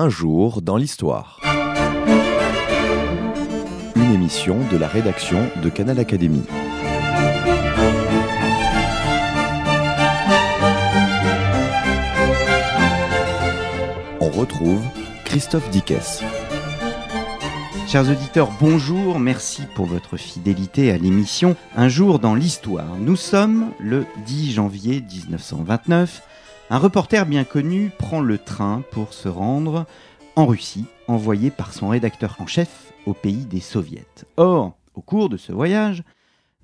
Un jour dans l'histoire. Une émission de la rédaction de Canal Académie. On retrouve Christophe Dickès. Chers auditeurs, bonjour, merci pour votre fidélité à l'émission Un jour dans l'histoire. Nous sommes le 10 janvier 1929. Un reporter bien connu prend le train pour se rendre en Russie, envoyé par son rédacteur en chef au pays des soviets. Or, au cours de ce voyage,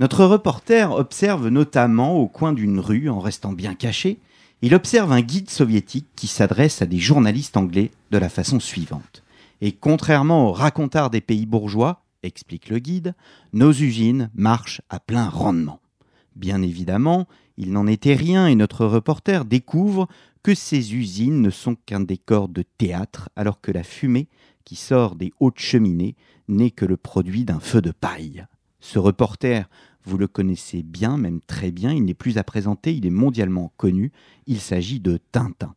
notre reporter observe notamment au coin d'une rue, en restant bien caché, il observe un guide soviétique qui s'adresse à des journalistes anglais de la façon suivante. Et contrairement aux racontars des pays bourgeois, explique le guide, nos usines marchent à plein rendement. Bien évidemment, il n'en était rien et notre reporter découvre que ces usines ne sont qu'un décor de théâtre alors que la fumée qui sort des hautes cheminées n'est que le produit d'un feu de paille. Ce reporter, vous le connaissez bien, même très bien, il n'est plus à présenter, il est mondialement connu, il s'agit de Tintin.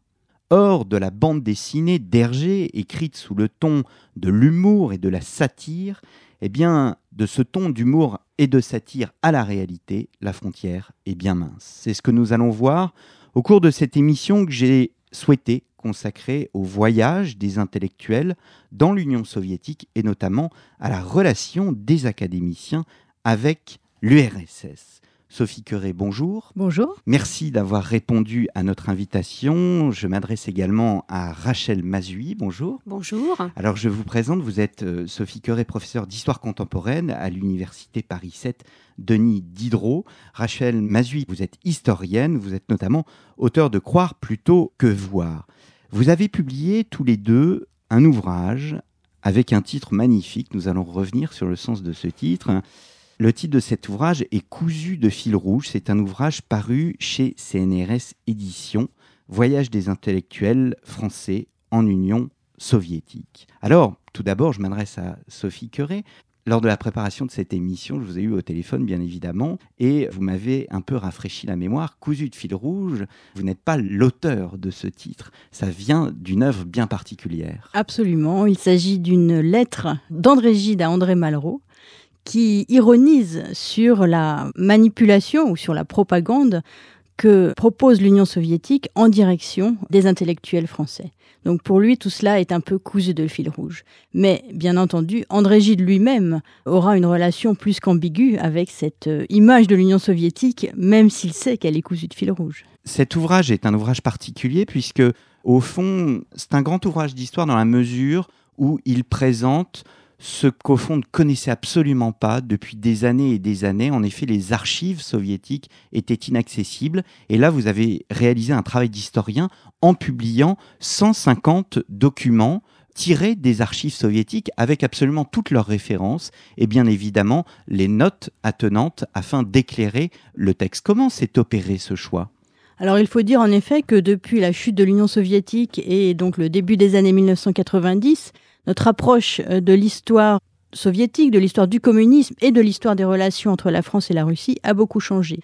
Or, de la bande dessinée d'Hergé, écrite sous le ton de l'humour et de la satire, eh bien, de ce ton d'humour et de satire à la réalité, la frontière est bien mince. C'est ce que nous allons voir au cours de cette émission que j'ai souhaité consacrer au voyage des intellectuels dans l'Union soviétique et notamment à la relation des académiciens avec l'URSS. Sophie Curé, bonjour. Bonjour. Merci d'avoir répondu à notre invitation. Je m'adresse également à Rachel Mazui. Bonjour. Bonjour. Alors je vous présente, vous êtes euh, Sophie Curé, professeure d'histoire contemporaine à l'Université Paris 7 Denis Diderot. Rachel Mazui, vous êtes historienne, vous êtes notamment auteur de Croire plutôt que voir. Vous avez publié tous les deux un ouvrage avec un titre magnifique. Nous allons revenir sur le sens de ce titre. Le titre de cet ouvrage est Cousu de fil rouge. C'est un ouvrage paru chez CNRS Éditions, Voyage des intellectuels français en Union soviétique. Alors, tout d'abord, je m'adresse à Sophie Curé. Lors de la préparation de cette émission, je vous ai eu au téléphone, bien évidemment, et vous m'avez un peu rafraîchi la mémoire. Cousu de fil rouge, vous n'êtes pas l'auteur de ce titre. Ça vient d'une œuvre bien particulière. Absolument. Il s'agit d'une lettre d'André Gide à André Malraux, qui ironise sur la manipulation ou sur la propagande que propose l'Union soviétique en direction des intellectuels français. Donc pour lui, tout cela est un peu cousu de fil rouge. Mais bien entendu, André Gide lui-même aura une relation plus qu'ambiguë avec cette euh, image de l'Union soviétique, même s'il sait qu'elle est cousue de fil rouge. Cet ouvrage est un ouvrage particulier puisque, au fond, c'est un grand ouvrage d'histoire dans la mesure où il présente ce qu'au fond ne connaissait absolument pas depuis des années et des années. En effet, les archives soviétiques étaient inaccessibles. Et là, vous avez réalisé un travail d'historien en publiant 150 documents tirés des archives soviétiques avec absolument toutes leurs références et bien évidemment les notes attenantes afin d'éclairer le texte. Comment s'est opéré ce choix? Alors il faut dire en effet que depuis la chute de l'Union soviétique et donc le début des années 1990, notre approche euh, de l'histoire soviétique, de l'histoire du communisme et de l'histoire des relations entre la France et la Russie a beaucoup changé.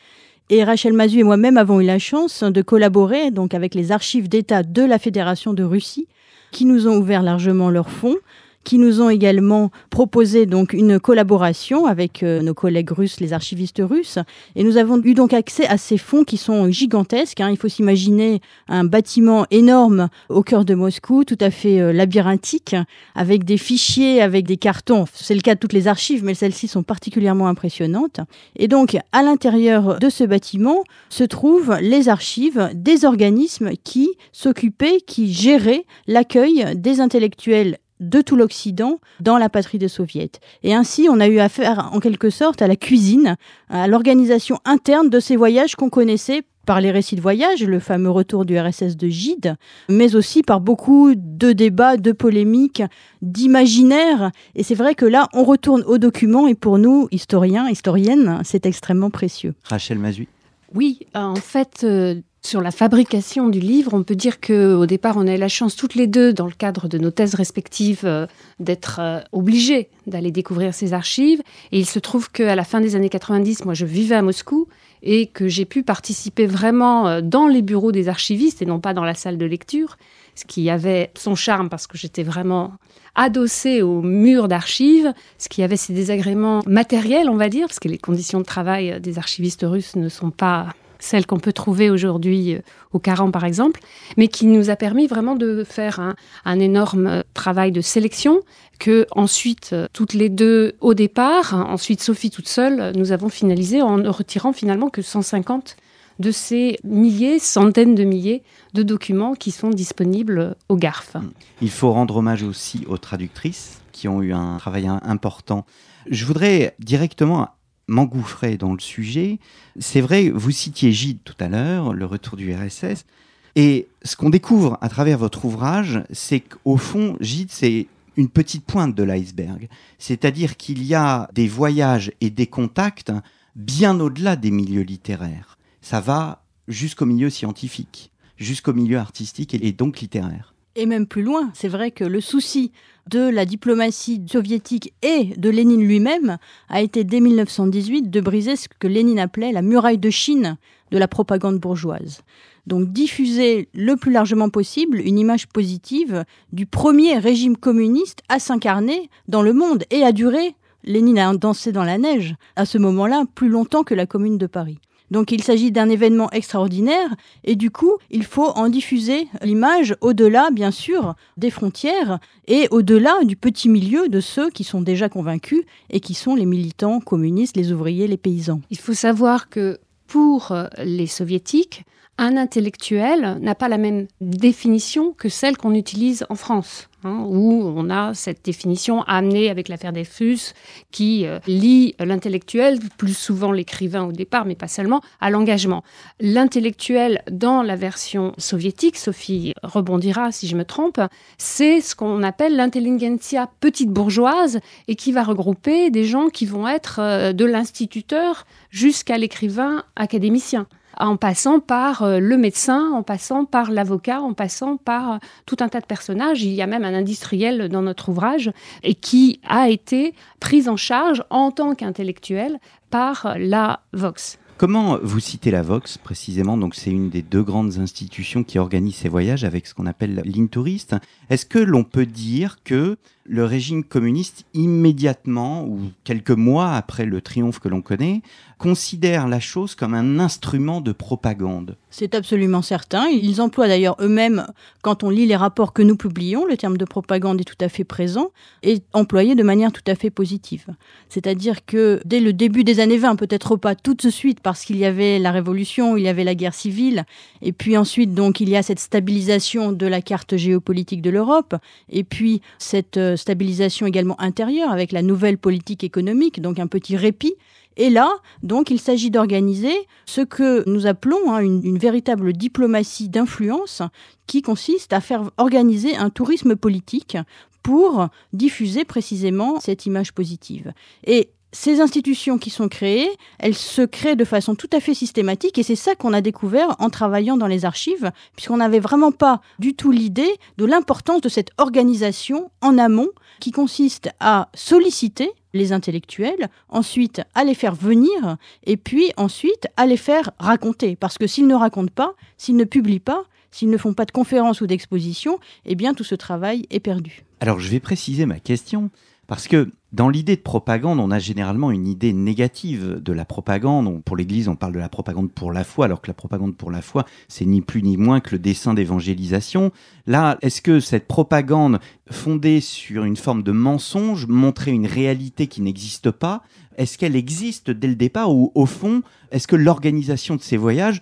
Et Rachel Mazu et moi-même avons eu la chance de collaborer avec les archives d'État de la Fédération de Russie, qui nous ont ouvert largement leurs fonds qui nous ont également proposé donc une collaboration avec euh, nos collègues russes, les archivistes russes, et nous avons eu donc accès à ces fonds qui sont gigantesques. Hein. Il faut s'imaginer un bâtiment énorme au cœur de Moscou, tout à fait euh, labyrinthique, avec des fichiers, avec des cartons. C'est le cas de toutes les archives, mais celles-ci sont particulièrement impressionnantes. Et donc, à l'intérieur de ce bâtiment se trouvent les archives des organismes qui s'occupaient, qui géraient l'accueil des intellectuels de tout l'Occident dans la patrie des soviets. Et ainsi, on a eu affaire en quelque sorte à la cuisine, à l'organisation interne de ces voyages qu'on connaissait par les récits de voyage, le fameux retour du RSS de Gide, mais aussi par beaucoup de débats, de polémiques, d'imaginaires. Et c'est vrai que là, on retourne aux documents et pour nous, historiens, historiennes, c'est extrêmement précieux. Rachel Mazui. Oui, en fait, euh, sur la fabrication du livre, on peut dire que au départ, on a eu la chance toutes les deux, dans le cadre de nos thèses respectives, euh, d'être euh, obligées d'aller découvrir ces archives. Et il se trouve qu'à la fin des années 90, moi, je vivais à Moscou et que j'ai pu participer vraiment euh, dans les bureaux des archivistes et non pas dans la salle de lecture. ce qui avait son charme parce que j'étais vraiment adossée au mur d'archives, ce qui avait ses désagréments matériels, on va dire, parce que les conditions de travail des archivistes russes ne sont pas celles qu'on peut trouver aujourd'hui euh, au Caran par exemple, mais qui nous a permis vraiment de faire un, énorme travail de sélection que ensuite euh, toutes les deux au départ, ensuite Sophie toute seule, nous avons finalisé en ne retirant finalement que 150 de ces milliers, centaines de milliers de documents qui sont disponibles au GARF. Il faut rendre hommage aussi aux traductrices qui ont eu un travail important. Je voudrais directement m'engouffrer dans le sujet. C'est vrai, vous citiez Gide tout à l'heure, le retour du RSS. Et ce qu'on découvre à travers votre ouvrage, c'est qu'au fond, Gide, c'est une petite pointe de l'iceberg. C'est-à-dire qu'il y a des voyages et des contacts bien au-delà des milieux littéraires. Ça va jusqu'au milieu scientifique, jusqu'au milieu artistique et donc littéraire. Et même plus loin, c'est vrai que le souci de la diplomatie soviétique et de Lénine lui-même a été dès 1918 de briser ce que Lénine appelait la muraille de Chine de la propagande bourgeoise. Donc diffuser le plus largement possible une image positive du premier régime communiste à s'incarner dans le monde et à durer, Lénine a dansé dans la neige, à ce moment-là plus longtemps que la commune de Paris. Donc il s'agit d'un événement extraordinaire et du coup, il faut en diffuser l'image au-delà, bien sûr, des frontières et au-delà du petit milieu de ceux qui sont déjà convaincus et qui sont les militants communistes, les ouvriers, les paysans. Il faut savoir que pour les soviétiques, un intellectuel n'a pas la même définition que celle qu'on utilise en France. Hein, où on a cette définition amenée avec l'affaire des Fus, qui euh, lie l'intellectuel, plus souvent l'écrivain au départ, mais pas seulement, à l'engagement. L'intellectuel, dans la version soviétique, Sophie rebondira si je me trompe, c'est ce qu'on appelle l'intelligentsia petite bourgeoise et qui va regrouper des gens qui vont être euh, de l'instituteur jusqu'à l'écrivain académicien en passant par euh, le médecin, en passant par l'avocat, en passant par euh, tout un tas de personnages. Il y a même un industriel dans notre ouvrage et qui a été pris en charge en tant qu'intellectuel par la Vox. Comment vous citez la Vox précisément? Donc c'est une des deux grandes institutions qui organisent ces voyages avec ce qu'on appelle l'Intouriste. Est-ce que l'on peut dire que le régime communiste immédiatement ou quelques mois après le triomphe que l'on connaît considère la chose comme un instrument de propagande. C'est absolument certain. Ils emploient d'ailleurs eux-mêmes, quand on lit les rapports que nous publions, le terme de propagande est tout à fait présent et employé de manière tout à fait positive. C'est-à-dire que dès le début des années 20, peut-être pas tout de suite parce qu'il y avait la révolution, il y avait la guerre civile, et puis ensuite donc il y a cette stabilisation de la carte géopolitique de l'Europe, et puis cette euh, stabilisation également intérieure avec la nouvelle politique économique, donc un petit répit et là, donc, il s'agit d'organiser ce que nous appelons hein, une, véritable diplomatie d'influence qui consiste à faire organiser un tourisme politique pour diffuser précisément cette image positive. Et ces institutions qui sont créées, elles se créent de façon tout à fait systématique et c'est ça qu'on a découvert en travaillant dans les archives, puisqu'on n'avait vraiment pas du tout l'idée de l'importance de cette organisation en amont qui consiste à solliciter les intellectuels, ensuite à les faire venir, et puis ensuite à les faire raconter. Parce que s'ils ne racontent pas, s'ils ne publient pas, s'ils ne font pas de conférences ou d'expositions, eh bien tout ce travail est perdu. Alors je vais préciser ma question. Parce que dans l'idée de propagande, on a généralement une idée négative de la propagande. pour l'Église, on parle de la propagande pour la foi, alors que la propagande pour la foi, c'est ni plus ni moins que le dessin d'évangélisation. Là, est-ce que cette propagande fondée sur une forme de mensonge, montrer une réalité qui n'existe pas, est-ce qu'elle existe dès le départ ou au fond, est-ce que l'organisation de ces voyages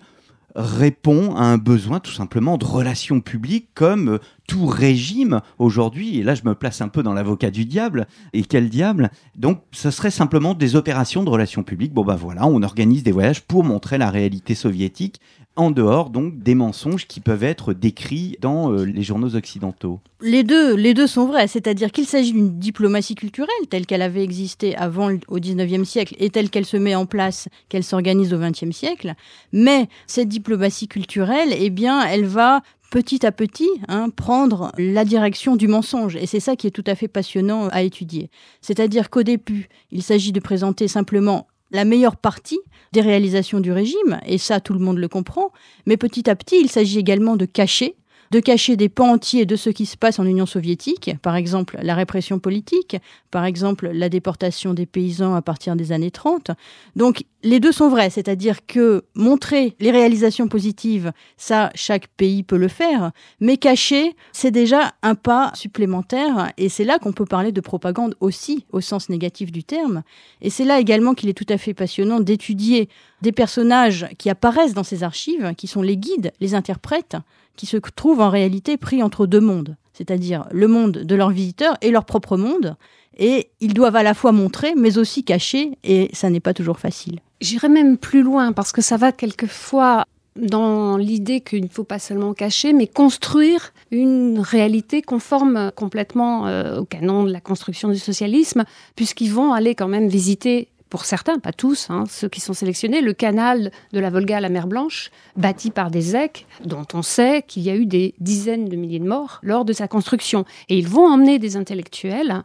répond à un besoin tout simplement de relations publiques comme euh, tout régime aujourd'hui, et là je me place un peu dans l'avocat du diable, et quel diable? Donc ce serait simplement des opérations de relations publiques. Bon ben voilà, on organise des voyages pour montrer la réalité soviétique, en dehors donc des mensonges qui peuvent être décrits dans euh, les journaux occidentaux. Les deux, les deux sont vrais, c'est-à-dire qu'il s'agit d'une diplomatie culturelle telle qu'elle avait existé avant au XIXe siècle et telle qu'elle se met en place, qu'elle s'organise au XXe siècle. Mais cette diplomatie culturelle, eh bien, elle va petit à petit hein, prendre la direction du mensonge. Et c'est ça qui est tout à fait passionnant à étudier. C'est-à-dire qu'au début, il s'agit de présenter simplement la meilleure partie des réalisations du régime, et ça tout le monde le comprend, mais petit à petit il s'agit également de cacher de cacher des pans entiers de ce qui se passe en Union soviétique, par exemple la répression politique, par exemple la déportation des paysans à partir des années 30. Donc les deux sont vrais, c'est-à-dire que montrer les réalisations positives, ça, chaque pays peut le faire, mais cacher, c'est déjà un pas supplémentaire, et c'est là qu'on peut parler de propagande aussi, au sens négatif du terme. Et c'est là également qu'il est tout à fait passionnant d'étudier des personnages qui apparaissent dans ces archives, qui sont les guides, les interprètes, qui se trouvent en réalité pris entre deux mondes, c'est-à-dire le monde de leurs visiteurs et leur propre monde, et ils doivent à la fois montrer, mais aussi cacher, et ça n'est pas toujours facile. J'irai même plus loin, parce que ça va quelquefois dans l'idée qu'il ne faut pas seulement cacher, mais construire une réalité conforme complètement euh, au canon de la construction du socialisme, puisqu'ils vont aller quand même visiter pour certains, pas tous, hein, ceux qui sont sélectionnés, le canal de la Volga à la mer Blanche, bâti par des Zecs, dont on sait qu'il y a eu des dizaines de milliers de morts lors de sa construction. Et ils vont emmener des intellectuels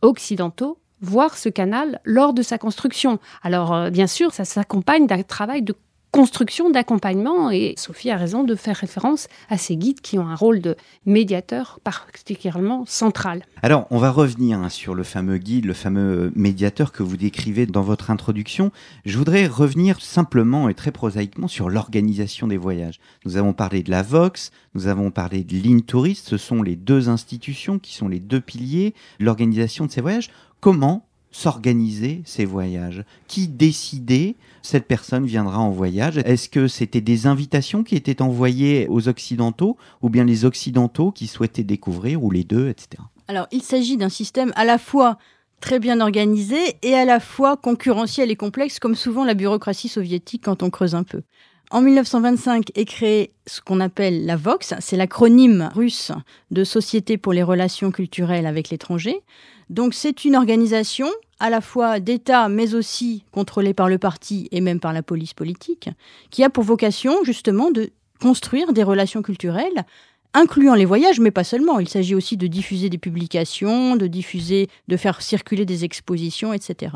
occidentaux voir ce canal lors de sa construction. Alors, euh, bien sûr, ça s'accompagne d'un travail de construction d'accompagnement et Sophie a raison de faire référence à ces guides qui ont un rôle de médiateur particulièrement central. Alors, on va revenir hein, sur le fameux guide, le fameux médiateur que vous décrivez dans votre introduction. Je voudrais revenir simplement et très prosaïquement sur l'organisation des voyages. Nous avons parlé de la Vox, nous avons parlé de l'Intourist, ce sont les deux institutions qui sont les deux piliers de l'organisation de ces voyages. Comment s'organiser ces voyages? Qui décidait cette personne viendra en voyage? Est-ce que c'était des invitations qui étaient envoyées aux Occidentaux ou bien les Occidentaux qui souhaitaient découvrir ou les deux, etc. Alors il s'agit d'un système à la fois très bien organisé et à la fois concurrentiel et complexe, comme souvent la bureaucratie soviétique quand on creuse un peu. En 1925 est créée ce qu'on appelle la VOX, c'est l'acronyme russe de Société pour les relations culturelles avec l'étranger. Donc c'est une organisation à la fois d'État, mais aussi contrôlée par le parti et même par la police politique, qui a pour vocation justement de construire des relations culturelles incluant les voyages, mais pas seulement. Il s'agit aussi de diffuser des publications, de diffuser, de faire circuler des expositions, etc.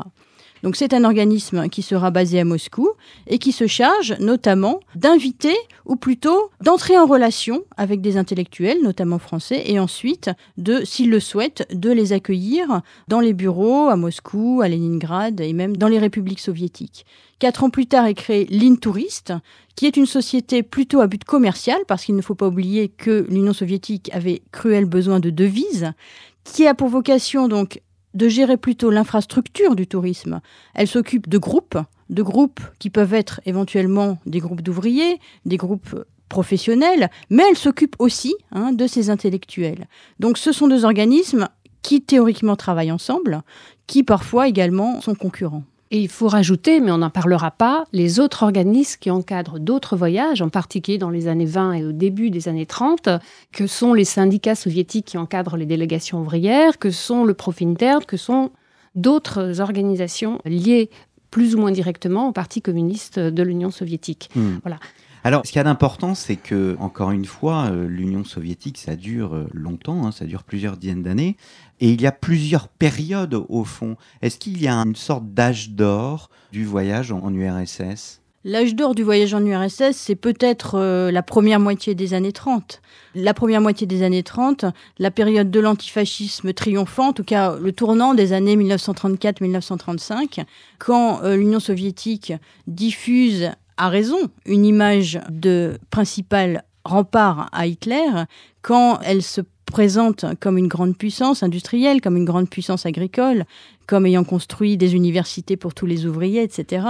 Donc c'est un organisme qui sera basé à Moscou et qui se charge notamment d'inviter, ou plutôt d'entrer en relation avec des intellectuels, notamment français, et ensuite, de, s'ils le souhaitent, de les accueillir dans les bureaux à Moscou, à Leningrad et même dans les républiques soviétiques. Quatre ans plus tard est créée l'Intourist, qui est une société plutôt à but commercial, parce qu'il ne faut pas oublier que l'Union soviétique avait cruel besoin de devises, qui a pour vocation donc de gérer plutôt l'infrastructure du tourisme. Elle s'occupe de groupes, de groupes qui peuvent être éventuellement des groupes d'ouvriers, des groupes professionnels, mais elle s'occupe aussi hein, de ces intellectuels. Donc ce sont deux organismes qui théoriquement travaillent ensemble, qui parfois également sont concurrents. Et il faut rajouter, mais on n'en parlera pas, les autres organismes qui encadrent d'autres voyages, en particulier dans les années 20 et au début des années 30, que sont les syndicats soviétiques qui encadrent les délégations ouvrières, que sont le Profintern, que sont d'autres organisations liées plus ou moins directement au Parti communiste de l'Union soviétique. Hmm. Voilà. Alors, ce qui y a d'important, c'est que, encore une fois, euh, l'Union soviétique, ça dure euh, longtemps, hein, ça dure plusieurs dizaines d'années, et il y a plusieurs périodes au fond. Est-ce qu'il y a une sorte d'âge d'or du voyage en, URSS L'âge d'or du voyage en URSS, c'est peut-être euh, la première moitié des années 30. La première moitié des années 30, la période de l'antifascisme triomphant, en tout cas le tournant des années 1934-1935, quand l'Union soviétique diffuse a raison une image de principal rempart à Hitler quand elle se présente comme une grande puissance industrielle, comme une grande puissance agricole, comme ayant construit des universités pour tous les ouvriers, etc.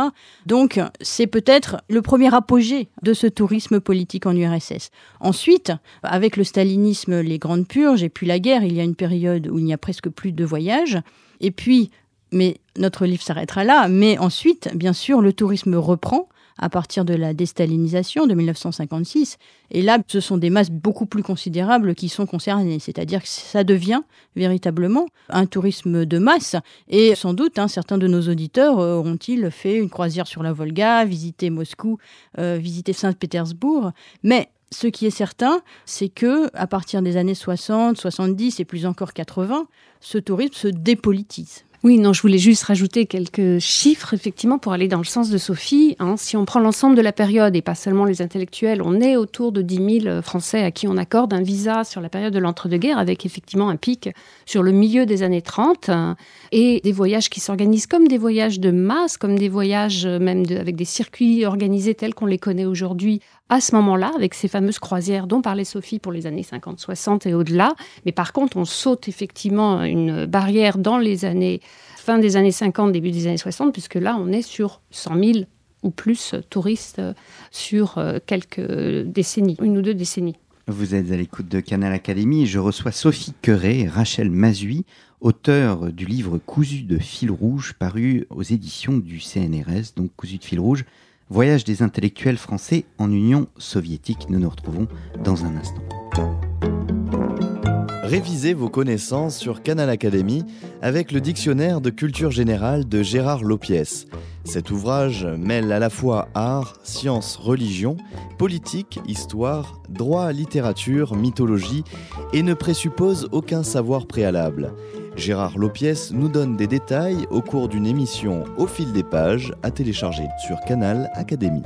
Donc, c'est peut-être le premier apogée de ce tourisme politique en URSS. Ensuite, avec le stalinisme, les grandes purges et puis la guerre, il y a une période où il n'y a presque plus de voyages. Et puis, mais notre livre s'arrêtera là, mais ensuite, bien sûr, le tourisme reprend à partir de la déstalinisation de 1956. Et là, ce sont des masses beaucoup plus considérables qui sont concernées. C'est-à-dire que ça devient véritablement un tourisme de masse. Et sans doute, hein, certains de nos auditeurs euh, auront-ils fait une croisière sur la Volga, visité Moscou, euh, visité Saint-Pétersbourg. Mais ce qui est certain, c'est que à partir des années 60, 70 et plus encore 80, ce tourisme se dépolitise. Oui, non, je voulais juste rajouter quelques chiffres, effectivement, pour aller dans le sens de Sophie. Hein. Si on prend l'ensemble de la période, et pas seulement les intellectuels, on est autour de 10 000 Français à qui on accorde un visa sur la période de l'entre-deux-guerres, avec effectivement un pic sur le milieu des années 30, et des voyages qui s'organisent comme des voyages de masse, comme des voyages même avec des circuits organisés tels qu'on les connaît aujourd'hui à ce moment-là, avec ces fameuses croisières dont parlait Sophie pour les années 50-60 et au-delà. Mais par contre, on saute effectivement une barrière dans les années fin des années 50, début des années 60, puisque là, on est sur 100 000 ou plus touristes sur euh, quelques décennies, une ou deux décennies. Vous êtes à l'écoute de Canal Académie je reçois Sophie Queret et Rachel Mazui, auteur du livre Cousu de fil rouge paru aux éditions du CNRS, donc Cousu de fil rouge, Voyage des intellectuels français en Union soviétique. Nous nous retrouvons dans un instant. Révisez vos connaissances sur Canal Académie avec le dictionnaire de culture générale de Gérard Lopiès. Cet ouvrage mêle à la fois art, science, religion, politique, histoire, droit, littérature, mythologie et ne présuppose aucun savoir préalable. Gérard Lopiès nous donne des détails au cours d'une émission au fil des pages à télécharger sur Canal Académie.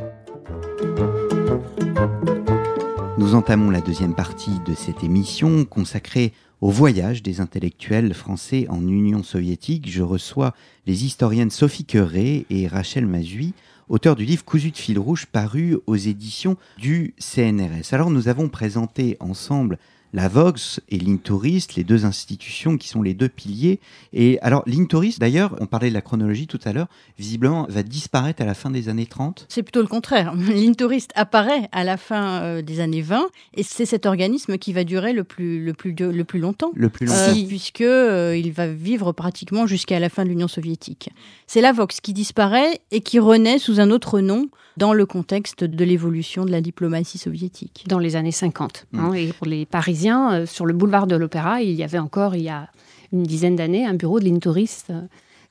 Nous entamons la deuxième partie de cette émission consacrée au voyage des intellectuels français en Union soviétique. Je reçois les historiennes Sophie Queret et Rachel Mazui, auteurs du livre Cousu de fil rouge paru aux éditions du CNRS. Alors nous avons présenté ensemble la Vox et l'Intourist, les deux institutions qui sont les deux piliers. Et alors, l'Intourist, d'ailleurs, on parlait de la chronologie tout à l'heure, visiblement va disparaître à la fin des années 30. C'est plutôt le contraire. L'Intourist apparaît à la fin euh, des années 20 et c'est cet organisme qui va durer le plus, le plus, le plus longtemps. Le plus longtemps. Euh, puisque euh, va vivre pratiquement jusqu'à la fin de l'Union soviétique. C'est la Vox qui disparaît et qui renaît sous un autre nom dans le contexte de l'évolution de la diplomatie soviétique. Dans les années 50. Hein, et pour les Parisiens, euh, sur le boulevard de l'Opéra, il y avait encore, il y a une dizaine d'années, un bureau de l'Intouriste euh,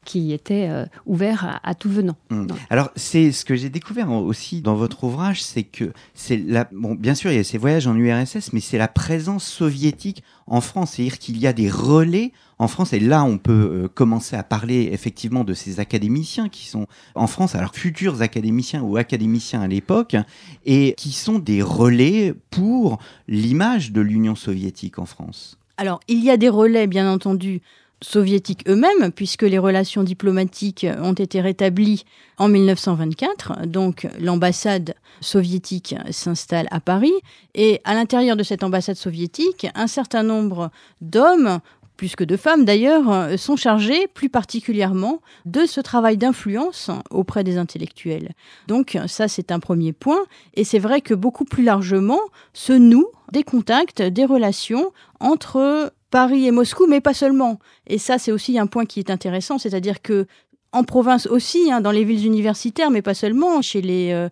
qui était euh, ouvert à, tout venant. Hmm. Alors c'est ce que j'ai découvert aussi dans votre ouvrage, c'est que c'est la bon bien sûr il y a ces voyages en URSS, mais c'est la présence soviétique en France, c'est-à-dire qu'il y a des relais en France et là on peut euh, commencer à parler effectivement de ces académiciens qui sont en France, alors futurs académiciens ou académiciens à l'époque et qui sont des relais pour l'image de l'Union soviétique en France. Alors, il y a des relais, bien entendu, soviétiques eux-mêmes, puisque les relations diplomatiques ont été rétablies en 1924. Donc l'ambassade soviétique s'installe à Paris. Et à l'intérieur de cette ambassade soviétique, un certain nombre d'hommes plus que de femmes d'ailleurs, sont chargés plus particulièrement de ce travail d'influence auprès des intellectuels. Donc ça, c'est un premier point. Et c'est vrai que beaucoup plus largement se nouent des contacts, des relations entre Paris et Moscou, mais pas seulement. Et ça, c'est aussi un point qui est intéressant, c'est-à-dire que en province aussi, hein, dans les villes universitaires, mais pas seulement, chez les, euh,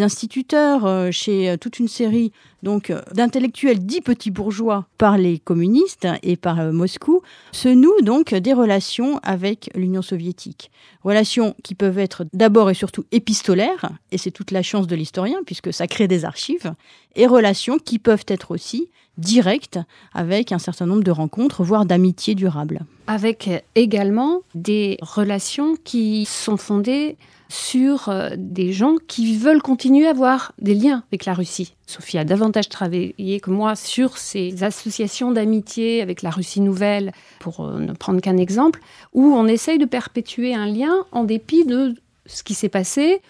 instituteurs, euh, chez euh, toute une série donc d'intellectuels dits petits bourgeois par les communistes et par Moscou, se nouent donc des relations avec l'Union soviétique. Relations qui peuvent être d'abord et surtout épistolaires, et c'est toute la chance de l'historien puisque ça crée des archives, et relations qui peuvent être aussi directes avec un certain nombre de rencontres, voire d'amitiés durables. Avec également des relations qui sont fondées sur euh, des gens qui veulent continuer à avoir des liens avec la Russie. Sophie a davantage travaillé que moi sur ces associations d'amitié avec la Russie nouvelle, pour euh, ne prendre qu'un exemple, où on essaye de perpétuer un lien en dépit de ce qui s'est passé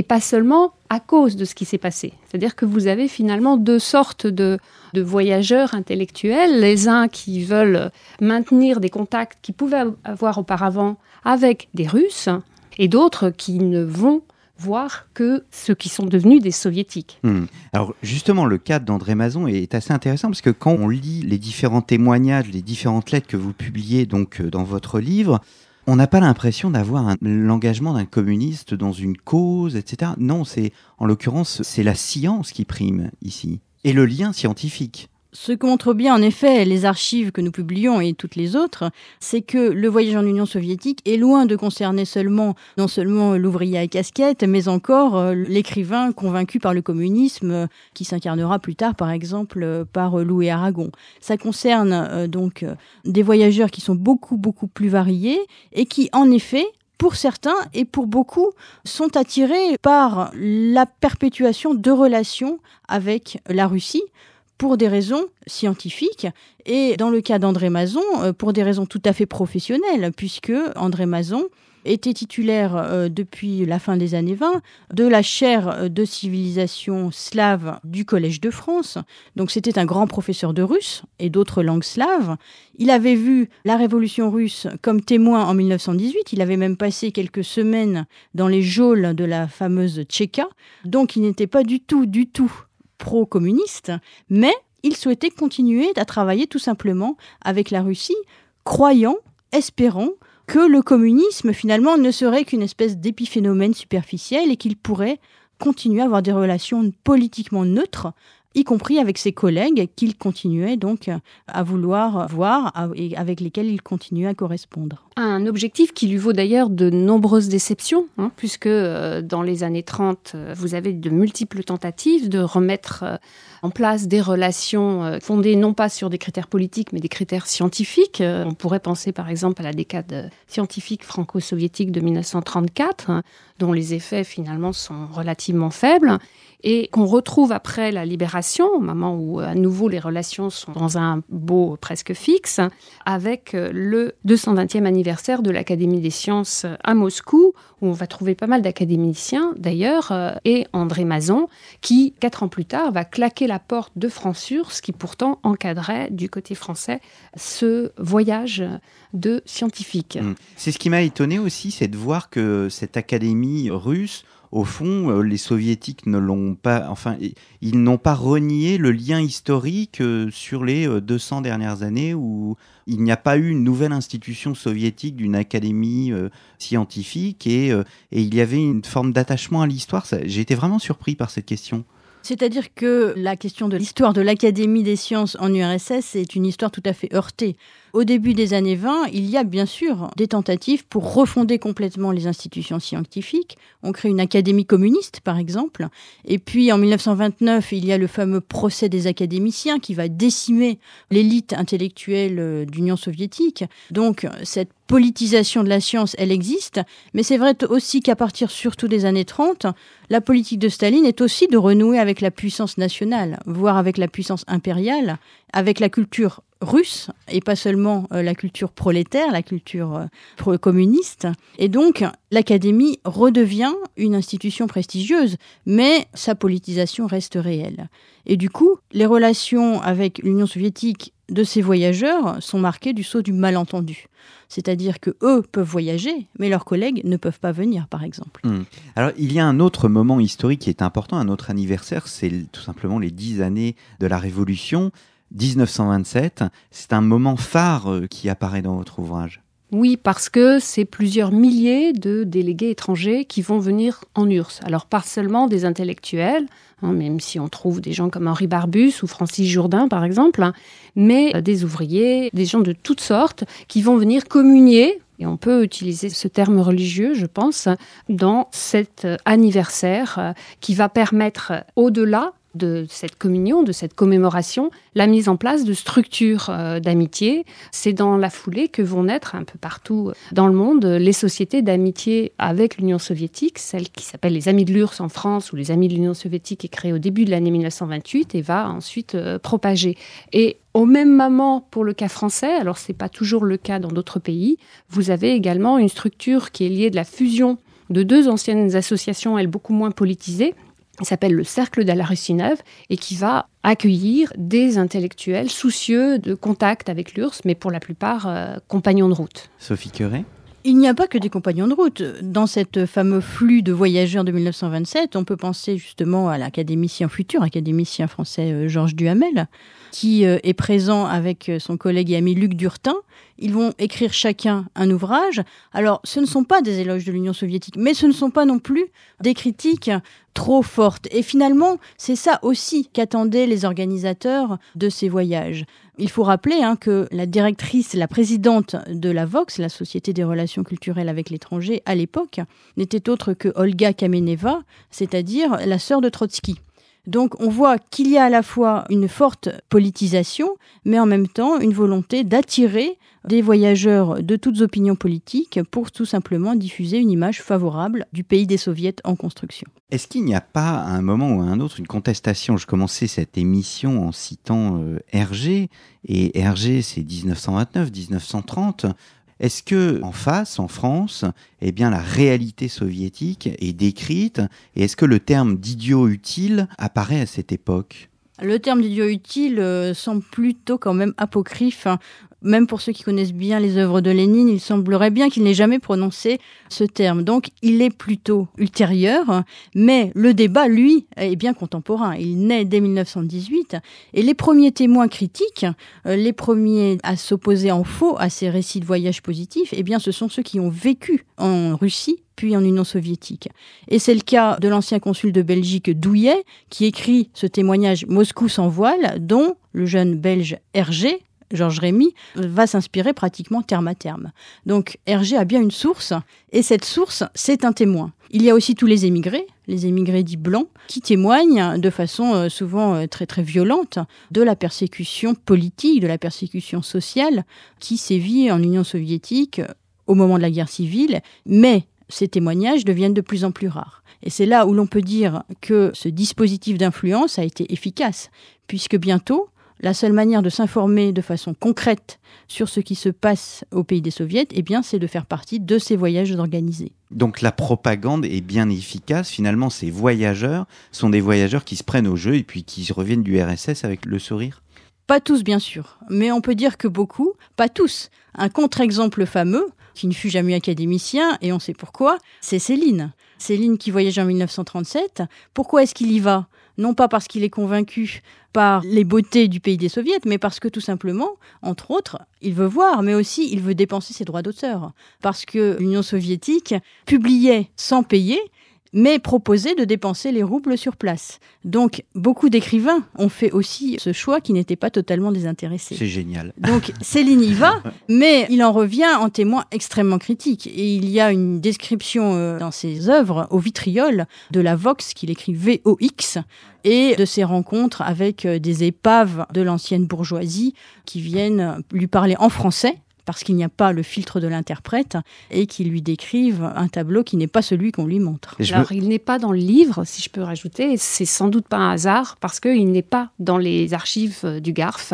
et pas seulement à cause de ce qui s'est passé. C'est-à-dire que vous avez finalement deux sortes de, voyageurs intellectuels, les uns qui veulent maintenir des contacts qu'ils pouvaient avoir auparavant avec des Russes, et d'autres qui ne vont voir que ceux qui sont devenus des soviétiques. Hmm. Alors justement, le cas d'André Mazon est assez intéressant parce que quand on lit les différents témoignages, les différentes lettres que vous publiez donc euh, dans votre livre, on n'a pas l'impression d'avoir l'engagement d'un communiste dans une cause, etc. Non, c'est en l'occurrence c'est la science qui prime ici et le lien scientifique. Ce que montrent bien en effet les archives que nous publions et toutes les autres, c'est que le voyage en Union soviétique est loin de concerner seulement non seulement l'ouvrier à casquette, mais encore euh, l'écrivain convaincu par le communisme euh, qui s'incarnera plus tard par exemple euh, par Louis Aragon. Ça concerne donc des voyageurs qui sont beaucoup beaucoup plus variés et qui en effet pour certains et pour beaucoup, sont attirés par la perpétuation de relations avec la Russie pour des raisons scientifiques et dans le cas d'André Mazon, euh, pour des raisons tout à fait professionnelles, puisque André Mazon était titulaire euh, depuis la fin des années 20 de la chaire de civilisation slave du Collège de France. Donc c'était un grand professeur de russe et d'autres langues slaves. Il avait vu la révolution russe comme témoin en 1918. Il avait même passé quelques semaines dans les geôles de la fameuse Tchéka. Donc il n'était pas du tout, du tout pro-communiste, mais il souhaitait continuer à travailler tout simplement avec la Russie, croyant, espérant que le communisme finalement ne serait qu'une espèce d'épiphénomène superficiel et qu'il pourrait continuer à avoir des relations politiquement neutres y compris avec ses collègues qu'il continuait donc à vouloir voir et avec lesquels il continuait à correspondre. Un objectif qui lui vaut d'ailleurs de nombreuses déceptions, hein, puisque euh, dans les années 30, euh, vous avez de multiples tentatives de remettre euh, en place des relations fondées non pas sur des critères politiques, mais des critères scientifiques. On pourrait penser par exemple à la décade scientifique franco-soviétique de 1934, hein, dont les effets finalement sont relativement faibles et qu'on retrouve après la libération, au moment où à nouveau les relations sont dans un beau presque fixe, avec euh, le 220e anniversaire de l'Académie des sciences à Moscou, où on va trouver pas mal d'académiciens d'ailleurs, euh, et André Mazon, qui, quatre ans plus tard, va claquer la porte de ce qui pourtant encadrait du côté français ce voyage de scientifiques. Mmh. C'est ce qui m'a étonné aussi, c'est de voir que cette académie russe au fond, euh, les soviétiques ne l'ont pas, enfin, ils n'ont pas renié le lien historique euh, sur les 200 euh, dernières années où il n'y a pas eu une nouvelle institution soviétique d'une académie scientifique et, et, il y avait une forme d'attachement à l'histoire. J'ai été vraiment surpris par cette question. C'est-à-dire que la question de l'histoire de l'Académie des sciences en URSS est une histoire tout à fait heurtée. Au début des années 20, il y a bien sûr des tentatives pour refonder complètement les institutions scientifiques. On crée une académie communiste, par exemple. Et puis en 1929, il y a le fameux procès des académiciens qui va décimer l'élite intellectuelle euh, d'Union soviétique. Donc cette politisation de la science, elle existe, mais c'est vrai aussi qu'à partir surtout des années 30, la politique de Staline est aussi de renouer avec la puissance nationale, voire avec la puissance impériale, avec la culture russe et pas seulement euh, la culture prolétaire, la culture euh, communiste. Et donc, l'académie redevient une institution prestigieuse, mais sa politisation reste réelle. Et du coup, les relations avec l'Union soviétique de ces voyageurs sont marquées du saut du malentendu. C'est-à-dire que eux peuvent voyager, mais leurs collègues ne peuvent pas venir, par exemple. Hmm. Alors, il y a un autre moment historique qui est important, un autre anniversaire, c'est tout simplement les dix années de la Révolution. 1927, c'est un moment phare euh, qui apparaît dans votre ouvrage. Oui, parce que c'est plusieurs milliers de délégués étrangers qui vont venir en URSS. Alors pas seulement des intellectuels, hein, même si on trouve des gens comme Henri Barbus ou Francis Jourdain par exemple, hein, mais euh, des ouvriers, des gens de toutes sortes qui vont venir communier et on peut utiliser ce terme religieux, je pense, dans cet euh, anniversaire qui va permettre, au-delà de cette communion, de cette commémoration, la mise en place de structures euh, d'amitié. C'est dans la foulée que vont naître un peu partout dans le monde les sociétés d'amitié avec l'Union soviétique, celle qui s'appelle les Amis de l'URSS en France ou les Amis de l'Union soviétique est créée au début de l'année 1928 et va ensuite euh, propager. Et au même moment, pour le cas français, alors c'est pas toujours le cas dans d'autres pays, vous avez également une structure qui est liée de la fusion de deux anciennes associations, elles beaucoup moins politisées, il s'appelle le Cercle de la Russie neuve et qui va accueillir des intellectuels soucieux de contact avec l'URSS, mais pour la plupart euh, compagnons de route. Sophie Curet Il n'y a pas que des compagnons de route. Dans cette fameux flux de voyageurs de 1927, on peut penser justement à l'académicien futur, académicien français euh, Georges Duhamel, qui euh, est présent avec euh, son collègue et ami Luc Durtin. Ils vont écrire chacun un ouvrage. Alors, ce ne sont pas des éloges de l'Union soviétique, mais ce ne sont pas non plus des critiques trop fortes. Et finalement, c'est ça aussi qu'attendaient les organisateurs de ces voyages. Il faut rappeler hein, que la directrice, la présidente de la Vox, la Société des relations culturelles avec l'étranger, à l'époque, n'était autre que Olga Kameneva, c'est-à-dire la sœur de Trotsky. Donc on voit qu'il y a à la fois une forte politisation, mais en même temps une volonté d'attirer des voyageurs de toutes opinions politiques pour tout simplement diffuser une image favorable du pays des soviets en construction. Est-ce qu'il n'y a pas à un moment ou à un autre une contestation? Je commençais cette émission en citant euh, Hergé, et Hergé c'est 1929-1930. Est-ce que en face, en France, eh bien la réalité soviétique est décrite et est-ce que le terme d'idiot utile apparaît à cette époque? Le terme d'idiot utile euh, semble plutôt quand même apocryphe. Même pour ceux qui connaissent bien les œuvres de Lénine, il semblerait bien qu'il n'ait jamais prononcé ce terme. Donc il est plutôt ultérieur, mais le débat, lui, est bien contemporain. Il naît dès 1918 et les premiers témoins critiques, euh, les premiers à s'opposer en faux à ces récits de voyage positifs, eh bien ce sont ceux qui ont vécu en Russie puis en Union soviétique. Et c'est le cas de l'ancien consul de Belgique Douillet, qui écrit ce témoignage Moscou sans voile, dont le jeune belge Hergé Georges Rémy, va s'inspirer pratiquement terme à terme. Donc Hergé a bien une source, et cette source, c'est un témoin. Il y a aussi tous les émigrés, les émigrés dits blancs, qui témoignent de façon euh, souvent euh, très très violente de la persécution politique, de la persécution sociale qui sévit en Union soviétique euh, au moment de la guerre civile, mais ces témoignages deviennent de plus en plus rares. Et c'est là où l'on peut dire que ce dispositif d'influence a été efficace, puisque bientôt, la seule manière de s'informer de façon concrète sur ce qui se passe au pays des soviets, eh bien, c'est de faire partie de ces voyages organisés. Donc la propagande est bien efficace. Finalement, ces voyageurs sont des voyageurs qui se prennent au jeu et puis qui reviennent du RSS avec le sourire Pas tous, bien sûr, mais on peut dire que beaucoup, pas tous. Un contre-exemple fameux, qui ne fut jamais académicien, et on sait pourquoi, c'est Céline. Céline qui voyage en 1937. Pourquoi est-ce qu'il y va? Non pas parce qu'il est convaincu par les beautés du pays des soviets, mais parce que tout simplement, entre autres, il veut voir, mais aussi il veut dépenser ses droits d'auteur. Parce que l'Union soviétique publiait sans payer mais proposer de dépenser les roubles sur place. Donc, beaucoup d'écrivains ont fait aussi ce choix qui n'était pas totalement désintéressé. C'est génial. Donc, Céline y va, mais il en revient en témoin extrêmement critique. Et il y a une description euh, dans ses œuvres au vitriol de la Vox qu'il écrit VOX et de ses rencontres avec euh, des épaves de l'ancienne bourgeoisie qui viennent lui parler en français parce qu'il n'y a pas le filtre de l'interprète et qui lui décrivent un tableau qui n'est pas celui qu'on lui montre. Alors, il n'est pas dans le livre, si je peux rajouter, c'est sans doute pas un hasard parce qu'il n'est pas dans les archives euh, du GARF.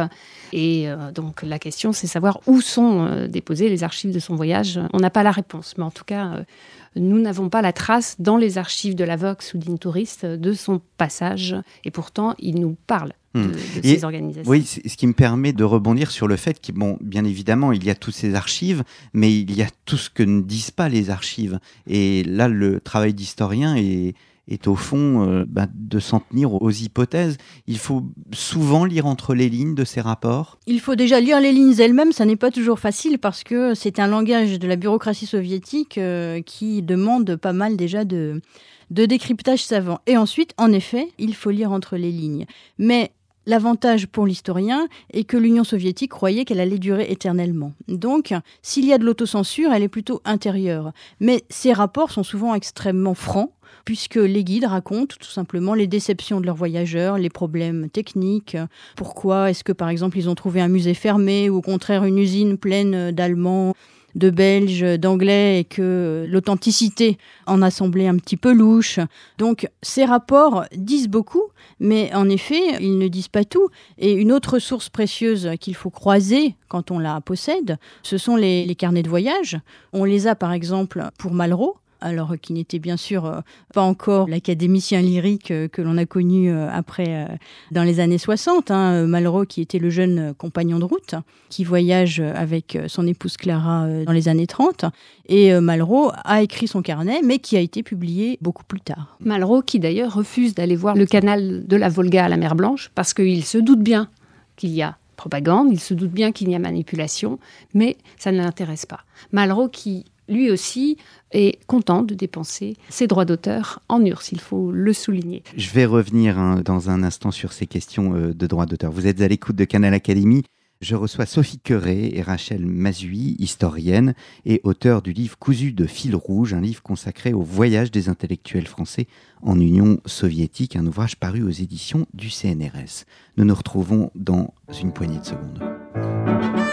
Et euh, donc la question, c'est savoir où sont euh, déposées les archives de son voyage. On n'a pas la réponse, mais en tout cas, nous n'avons pas la trace dans les archives de la Vox ou d'Intouriste de son passage. Et pourtant, il nous parle Hmm. de, ces organisations. Oui, ce qui me permet de rebondir sur le fait que, bon, bien évidemment, il y a toutes ces archives, mais il y a tout ce que ne disent pas les archives. Et là, le travail d'historien est, est au fond euh, bah, de s'en tenir aux hypothèses. Il faut souvent lire entre les lignes de ces rapports. Il faut déjà lire les lignes elles-mêmes, ça n'est pas toujours facile parce que c'est un langage de la bureaucratie soviétique euh, qui demande pas mal déjà de, de décryptage savant. Et ensuite, en effet, il faut lire entre les lignes. Mais L'avantage pour l'historien est que l'Union soviétique croyait qu'elle allait durer éternellement. Donc, s'il y a de l'autocensure, elle est plutôt intérieure. Mais ces rapports sont souvent extrêmement francs, puisque les guides racontent tout simplement les déceptions de leurs voyageurs, les problèmes techniques, pourquoi est-ce que par exemple ils ont trouvé un musée fermé ou au contraire une usine pleine d'Allemands de Belges, d'Anglais et que l'authenticité en a semblé un petit peu louche. Donc ces rapports disent beaucoup, mais en effet, ils ne disent pas tout. Et une autre source précieuse qu'il faut croiser quand on la possède, ce sont les, les carnets de voyage. On les a par exemple pour Malraux, alors qui n'était bien sûr euh, pas encore l'académicien lyrique euh, que l'on a connu euh, après dans les années 60. Hein, Malraux qui était le jeune compagnon de route qui voyage avec son épouse Clara dans les années 30. Et Malraux a écrit son carnet, mais qui a été publié beaucoup plus tard. Malraux qui d'ailleurs refuse d'aller voir le canal de la Volga à la mer Blanche parce qu'il se doute bien qu'il y a propagande, il se doute bien qu'il y a manipulation, mais ça ne l'intéresse pas. Malraux qui lui aussi est content de dépenser ses droits d'auteur en URSS, il faut le souligner. Je vais revenir hein, dans un instant sur ces questions euh, de droits d'auteur. Vous êtes à l'écoute de Canal Académie. Je reçois Sophie Queré et Rachel Mazui, historienne et auteur du livre Cousu de fil rouge, un livre consacré au voyage des intellectuels français en Union soviétique, un ouvrage paru aux éditions du CNRS. Nous nous retrouvons dans une poignée de secondes.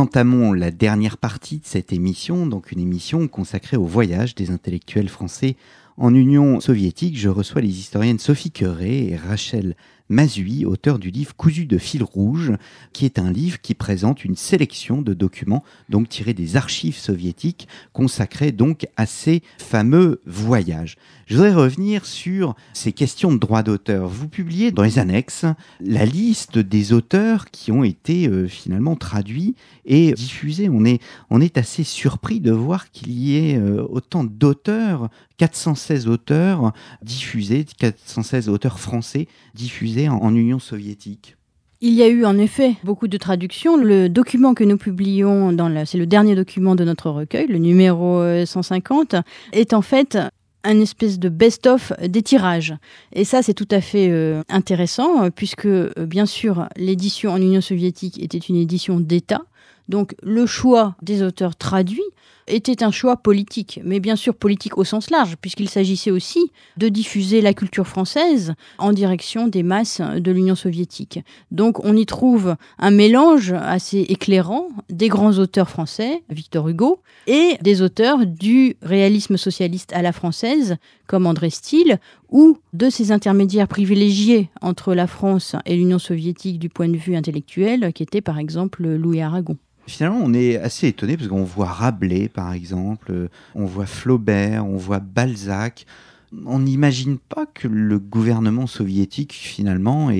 Entamons la dernière partie de cette émission, donc une émission consacrée au voyage des intellectuels français en Union soviétique. Je reçois les historiennes Sophie Queré et Rachel Mazui, auteur du livre Cousu de fil rouge, qui est un livre qui présente une sélection de documents donc tirés des archives soviétiques consacrés donc à ces fameux voyages. Je voudrais revenir sur ces questions de droit d'auteur. Vous publiez dans les annexes la liste des auteurs qui ont été euh, finalement traduits et diffusés. On est, assez surpris de voir qu'il y ait euh, autant d'auteurs, 416 auteurs diffusés, 416 auteurs français diffusés en, Union soviétique. Il y a eu en effet beaucoup de traductions. Le document que nous publions, c'est le dernier document de notre recueil, le numéro 150, euh, est en fait un espèce de best-of des tirages. Et ça, c'est tout à fait euh, intéressant, euh, puisque, bien sûr, l'édition en Union soviétique était une édition d'État. Donc, le choix des auteurs traduits était un choix politique, mais bien sûr politique au sens large, puisqu'il s'agissait aussi de diffuser la culture française en direction des masses de l'Union soviétique. Donc on y trouve un mélange assez éclairant des grands auteurs français, Victor Hugo, et des auteurs du réalisme socialiste à la française, comme André Stille, ou de ces intermédiaires privilégiés entre la France et l'Union soviétique du point de vue intellectuel, qui était par exemple Louis Aragon. Finalement, on est assez étonné parce qu'on voit Rabelais, par exemple, on voit Flaubert, on voit Balzac. On n'imagine pas que le gouvernement soviétique, finalement,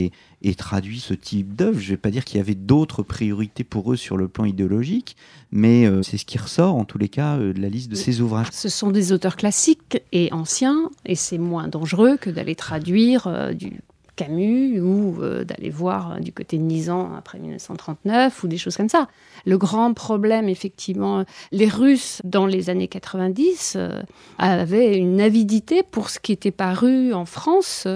ait, traduit ce type d'œuvre. Je ne vais pas dire qu'il y avait d'autres priorités pour eux sur le plan idéologique, mais euh, c'est ce qui ressort, en tous les cas, euh, de la liste de ces ouvrages. Ce sont des auteurs classiques et anciens, et c'est moins dangereux que d'aller traduire euh, du Camus ou euh, d'aller voir euh, du côté de Nizan après 1939 ou des choses comme ça. Le grand problème, effectivement, les Russes dans les années 90 euh, avaient une avidité pour ce qui était paru en France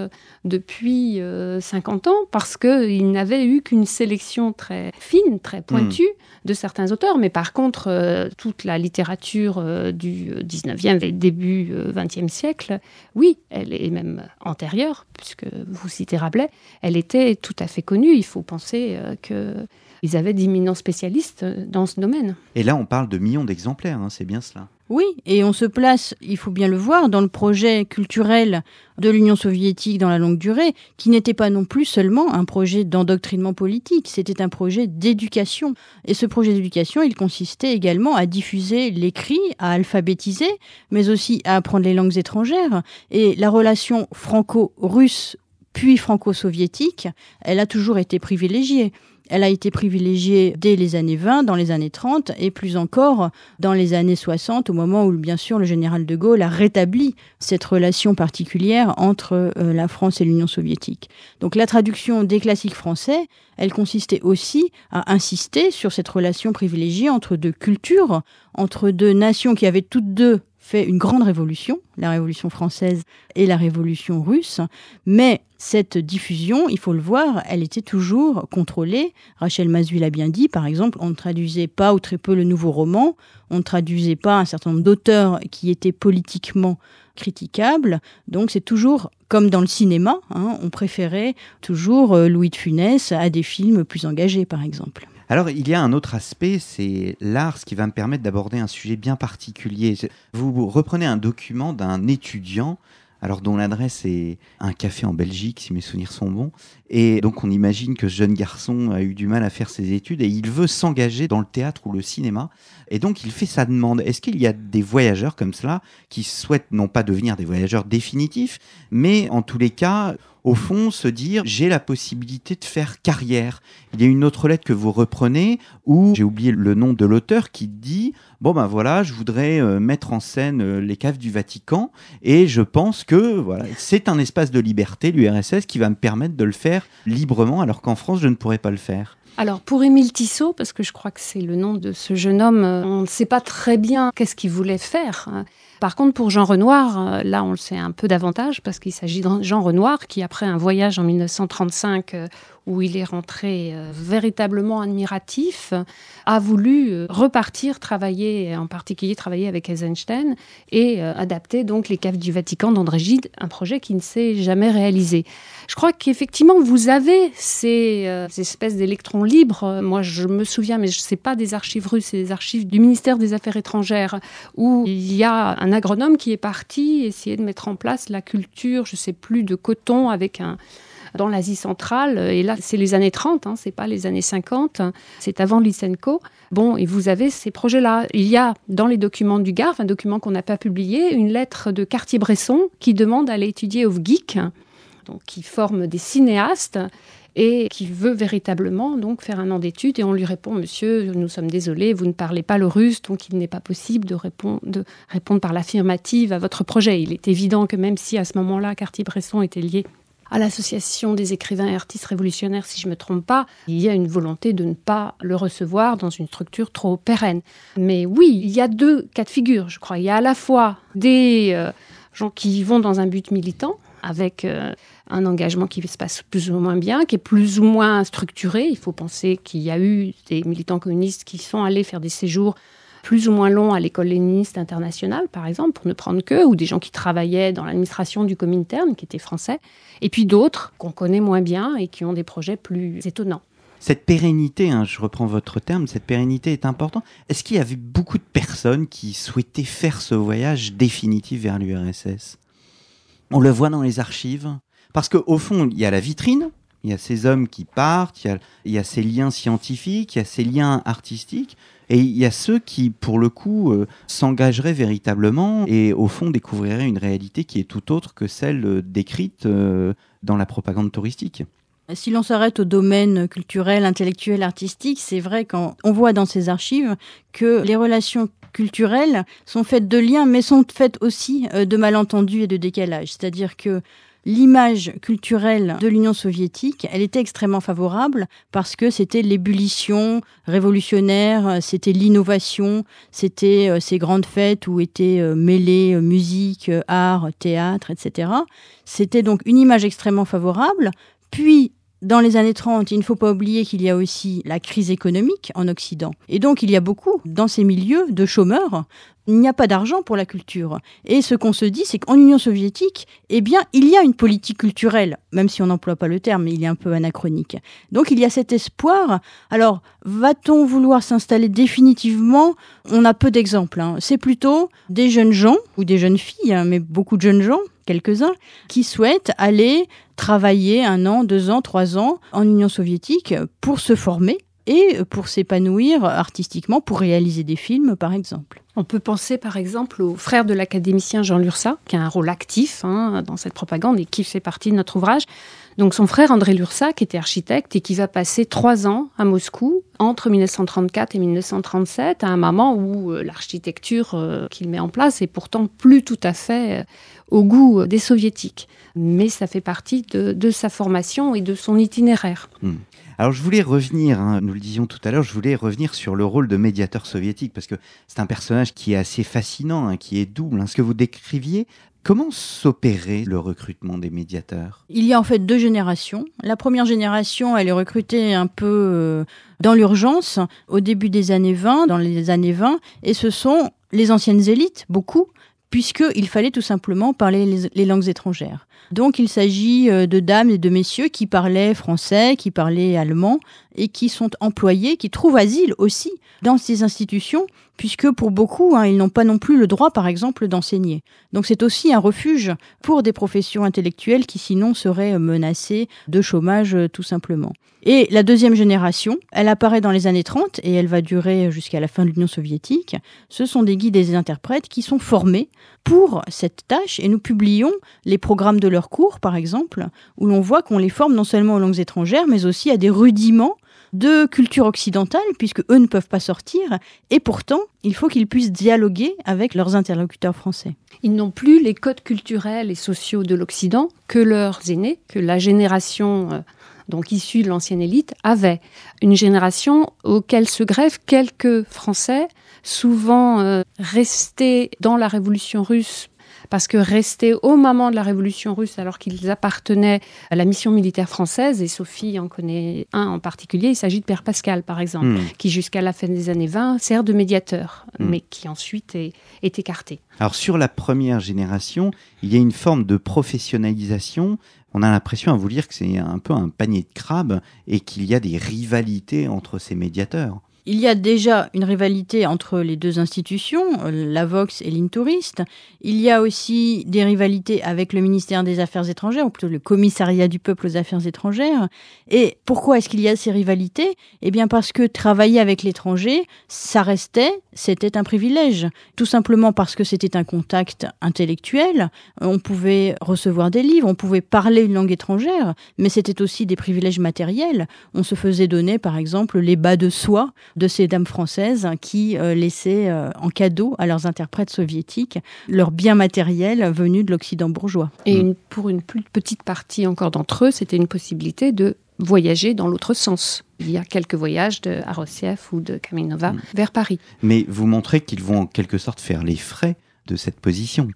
depuis 50 ans parce qu'ils n'avaient eu qu'une sélection très fine, très pointue hmm. de certains auteurs. Mais par contre, toute la littérature du 19e et début 20e siècle, oui, elle est même antérieure, puisque vous citez Rabelais, elle était tout à fait connue. Il faut penser euh, qu'ils avaient d'imminents spécialistes euh, dans ce domaine. Et là, on parle de millions d'exemplaires, hein, c'est bien cela. Oui, et on se place, il faut bien le voir, dans le projet culturel de l'Union soviétique dans la longue durée, qui n'était pas non plus seulement un projet d'endoctrinement politique, c'était un projet d'éducation. Et ce projet d'éducation, il consistait également à diffuser l'écrit, à alphabétiser, mais aussi à apprendre les langues étrangères. Et la relation franco-russe puis franco-soviétique, elle a toujours été privilégiée. Elle a été privilégiée dès les années 20, dans les années 30 et plus encore dans les années 60, au moment où bien sûr le général de Gaulle a rétabli cette relation particulière entre euh, la France et l'Union soviétique. Donc la traduction des classiques français, elle consistait aussi à insister sur cette relation privilégiée entre deux cultures, entre deux nations qui avaient toutes deux fait une grande révolution, la révolution française et la révolution russe, mais cette diffusion, il faut le voir, elle était toujours contrôlée. Rachel Mazui l'a bien dit, par exemple, on ne traduisait pas ou très peu le nouveau roman, on ne traduisait pas un certain nombre d'auteurs qui étaient politiquement critiquables, donc c'est toujours comme dans le cinéma, hein, on préférait toujours euh, Louis de Funès à des films plus engagés, par exemple. Alors, il y a un autre aspect, c'est l'art, ce qui va me permettre d'aborder un sujet bien particulier. Vous reprenez un document d'un étudiant alors dont l'adresse est un café en Belgique, si mes souvenirs sont bons. Et donc on imagine que ce jeune garçon a eu du mal à faire ses études et il veut s'engager dans le théâtre ou le cinéma. Et donc il fait sa demande. Est-ce qu'il y a des voyageurs comme cela qui souhaitent non pas devenir des voyageurs définitifs, mais en tous les cas au fond, se dire j'ai la possibilité de faire carrière. Il y a une autre lettre que vous reprenez où j'ai oublié le nom de l'auteur qui dit bon ben voilà, je voudrais euh, mettre en scène euh, les caves du Vatican et je pense que voilà, c'est un espace de liberté l'URSS qui va me permettre de le faire librement alors qu'en France je ne pourrais pas le faire. Alors pour Émile Tissot, parce que je crois que c'est le nom de ce jeune homme, euh, on ne sait pas très bien qu'est-ce qu'il voulait faire. Par contre, pour Jean Renoir, euh, là, on le sait un peu davantage parce qu'il s'agit de Jean Renoir qui, après un voyage en 1935 où il est rentré euh, véritablement admiratif, a voulu euh, repartir travailler, en particulier travailler avec Eisenstein et euh, adapter donc les caves du Vatican d'André Gide, un projet qui ne s'est jamais réalisé. Je crois qu'effectivement, vous avez ces, espèces d'électrons libres. Moi, je me souviens, mais je ne sais pas des archives russes, c'est des archives du ministère des Affaires étrangères, où il y a un agronome qui est parti essayer de mettre en place la culture, je sais plus, de coton avec un, dans l'Asie centrale. Et là, c'est les années 30, hein, c'est pas les années 50, c'est avant Lysenko. Bon, et vous avez ces projets-là. Il y a dans les documents du GARF, un document qu'on n'a pas publié, une lettre de Cartier-Bresson qui demande à aller étudier au GIC, donc qui forme des cinéastes et qui veut véritablement donc faire un an d'études. Et on lui répond, monsieur, nous sommes désolés, vous ne parlez pas le russe, donc il n'est pas possible de répondre, de répondre par l'affirmative à votre projet. Il est évident que même si à ce moment-là, Cartier-Bresson était lié à l'association des écrivains et artistes révolutionnaires, si je ne me trompe pas, il y a une volonté de ne pas le recevoir dans une structure trop pérenne. Mais oui, il y a deux cas de figure, je crois. Il y a à la fois des euh, gens qui vont dans un but militant, avec euh, un engagement qui se passe plus ou moins bien, qui est plus ou moins structuré. Il faut penser qu'il y a eu des militants communistes qui sont allés faire des séjours plus ou moins long à l'école léniniste internationale, par exemple, pour ne prendre que, ou des gens qui travaillaient dans l'administration du Comintern, qui étaient français, et puis d'autres qu'on connaît moins bien et qui ont des projets plus étonnants. Cette pérennité, hein, je reprends votre terme, cette pérennité est importante. Est-ce qu'il y avait beaucoup de personnes qui souhaitaient faire ce voyage définitif vers l'URSS? On le voit dans les archives. Parce qu'au fond, il y a la vitrine, il y a ces hommes qui partent, il y a, ces liens scientifiques, il y a ces liens artistiques. Et il y a ceux qui, pour le coup, euh, s'engageraient véritablement et au fond découvriraient une réalité qui est tout autre que celle euh, décrite euh, dans la propagande touristique. Si l'on s'arrête au domaine culturel, intellectuel, artistique, c'est vrai qu'on voit dans ces archives que les relations culturelles sont faites de liens, mais sont faites aussi de malentendus et de décalages. C'est-à-dire que l'image culturelle de l'Union soviétique, elle était extrêmement favorable parce que c'était l'ébullition révolutionnaire, c'était l'innovation, c'était euh, ces grandes fêtes où étaient euh, euh, musique, art, théâtre, etc. C'était donc une image extrêmement favorable. Puis, dans les années 30, il ne faut pas oublier qu'il y a aussi la crise économique en Occident. Et donc, il y a beaucoup, dans ces milieux, de chômeurs il n'y a pas d'argent pour la culture. Et ce qu'on se dit, c'est qu'en Union soviétique, eh bien, il y a une politique culturelle, même si on n'emploie pas le terme, il est un peu anachronique. Donc il y a cet espoir. Alors, va-t-on vouloir s'installer définitivement? On a peu d'exemples. Hein. C'est plutôt des jeunes gens, ou des jeunes filles, hein, mais beaucoup de jeunes gens, quelques-uns, qui souhaitent aller travailler un an, deux ans, trois ans en Union soviétique pour se former et pour s'épanouir artistiquement, pour réaliser des films, par exemple. On peut penser par exemple au frère de l'académicien Jean Lursa, qui a un rôle actif hein, dans cette propagande et qui fait partie de notre ouvrage. Donc son frère André Lursac était architecte et qui va passer trois ans à Moscou entre 1934 et 1937, à un moment où euh, l'architecture euh, qu'il met en place est pourtant plus tout à fait euh, au goût des soviétiques. Mais ça fait partie de, sa formation et de son itinéraire. Hmm. Alors je voulais revenir, hein, nous le disions tout à l'heure, je voulais revenir sur le rôle de médiateur soviétique, parce que c'est un personnage qui est assez fascinant, hein, qui est double. Hein. Ce que vous décriviez, Comment s'opérait le recrutement des médiateurs? Il y a en fait deux générations. La première génération, elle est recrutée un peu euh, dans l'urgence au début des années 20, dans les années 20, et ce sont les anciennes élites, beaucoup, puisqu'il fallait tout simplement parler les, langues étrangères. Donc il s'agit euh, de dames et de messieurs qui parlaient français, qui parlaient allemand, et qui sont employés, qui trouvent asile aussi dans ces institutions, puisque pour beaucoup, hein, ils n'ont pas non plus le droit, par exemple, d'enseigner. Donc c'est aussi un refuge pour des professions intellectuelles qui sinon seraient menacées de chômage euh, tout simplement. Et la deuxième génération, elle apparaît dans les années 30 et elle va durer jusqu'à la fin de l'Union soviétique. Ce sont des guides et des interprètes qui sont formés pour cette tâche et nous publions les programmes de leurs cours, par exemple, où l'on voit qu'on les forme non seulement aux langues étrangères, mais aussi à des rudiments de culture occidentale, puisque eux ne peuvent pas sortir, et pourtant, il faut qu'ils puissent dialoguer avec leurs interlocuteurs français. Ils n'ont plus les codes culturels et sociaux de l'Occident que leurs aînés, que la génération euh, donc issue de l'ancienne élite avait. Une génération auquel se greffent quelques Français, souvent euh, restés dans la révolution russe parce que rester au moment de la Révolution russe, alors qu'ils appartenaient à la mission militaire française, et Sophie en connaît un en particulier, il s'agit de Père Pascal, par exemple, hmm. qui jusqu'à la fin des années 20 sert de médiateur, hmm. mais qui ensuite est, est écarté. Alors sur la première génération, il y a une forme de professionnalisation on a l'impression à vous lire que c'est un peu un panier de crabes et qu'il y a des rivalités entre ces médiateurs. Il y a déjà une rivalité entre les deux institutions, la Vox et l'Intouriste. Il y a aussi des rivalités avec le ministère des Affaires étrangères, ou plutôt le commissariat du peuple aux Affaires étrangères. Et pourquoi est-ce qu'il y a ces rivalités? Eh bien parce que travailler avec l'étranger, ça restait, c'était un privilège. Tout simplement parce que c'était un contact intellectuel. On pouvait recevoir des livres, on pouvait parler une langue étrangère, mais c'était aussi des privilèges matériels. On se faisait donner, par exemple, les bas de soie de ces dames françaises qui euh, laissaient euh, en cadeau à leurs interprètes soviétiques leurs biens matériels venus de l'Occident bourgeois. Et mm. pour une plus petite partie encore d'entre eux, c'était une possibilité de voyager dans l'autre sens. Il y a quelques voyages de Arosiev ou de Kaminova mm. vers Paris. Mais vous montrez qu'ils vont en quelque sorte faire les frais de cette position.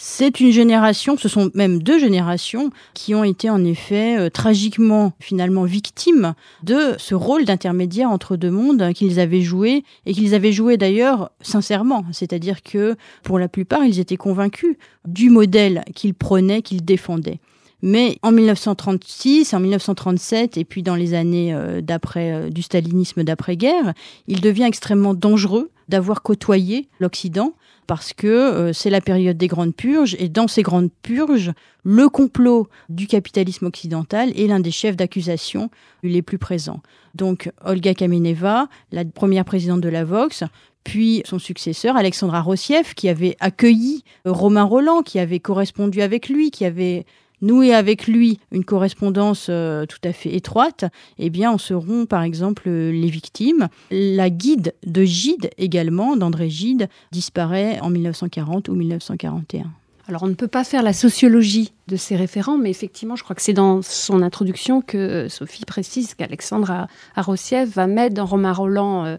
C'est une génération, ce sont même deux générations qui ont été en effet euh, tragiquement finalement victimes de ce rôle d'intermédiaire entre deux mondes qu'ils avaient joué et qu'ils avaient joué d'ailleurs sincèrement, c'est-à-dire que pour la plupart ils étaient convaincus du modèle qu'ils prenaient, qu'ils défendaient. Mais en 1936, en 1937 et puis dans les années euh, d'après euh, du stalinisme d'après-guerre, il devient extrêmement dangereux d'avoir côtoyé l'Occident parce que euh, c'est la période des grandes purges et dans ces grandes purges, le complot du capitalisme occidental est l'un des chefs d'accusation les plus présents. Donc Olga Kameneva, la première présidente de la Vox, puis son successeur Alexandra Rossiev, qui avait accueilli Romain Roland, qui avait correspondu avec lui, qui avait nouer avec lui une correspondance euh, tout à fait étroite, eh bien, en seront par exemple les victimes. La guide de Gide également, d'André Gide, disparaît en 1940 ou 1941. Alors on ne peut pas faire la sociologie de ces référents, mais effectivement, je crois que c'est dans son introduction que Sophie précise qu'Alexandre Arosiev va mettre dans Romain Roland euh,